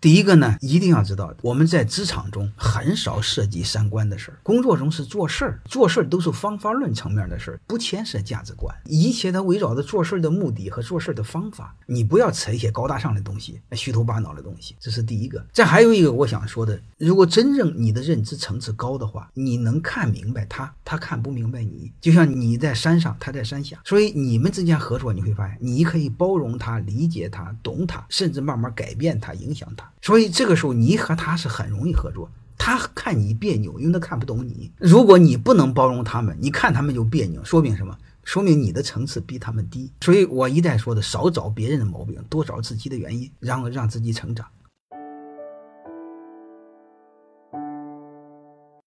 第一个呢，一定要知道，我们在职场中很少涉及三观的事儿，工作中是做事儿，做事儿都是方法论层面的事儿，不牵涉价值观，一切都围绕着做事儿的目的和做事儿的方法。你不要扯一些高大上的东西、虚头巴脑的东西，这是第一个。这还有一个我想说的，如果真正你的认知层次高的话，你能看明白他，他看不明白你。就像你在山上，他在山下，所以你们之间合作，你会发现你可以包容他、理解他、懂他，甚至慢慢改变他、影响他。所以这个时候，你和他是很容易合作。他看你别扭，因为他看不懂你。如果你不能包容他们，你看他们就别扭，说明什么？说明你的层次比他们低。所以我一再说的，少找别人的毛病，多找自己的原因，然后让自己成长。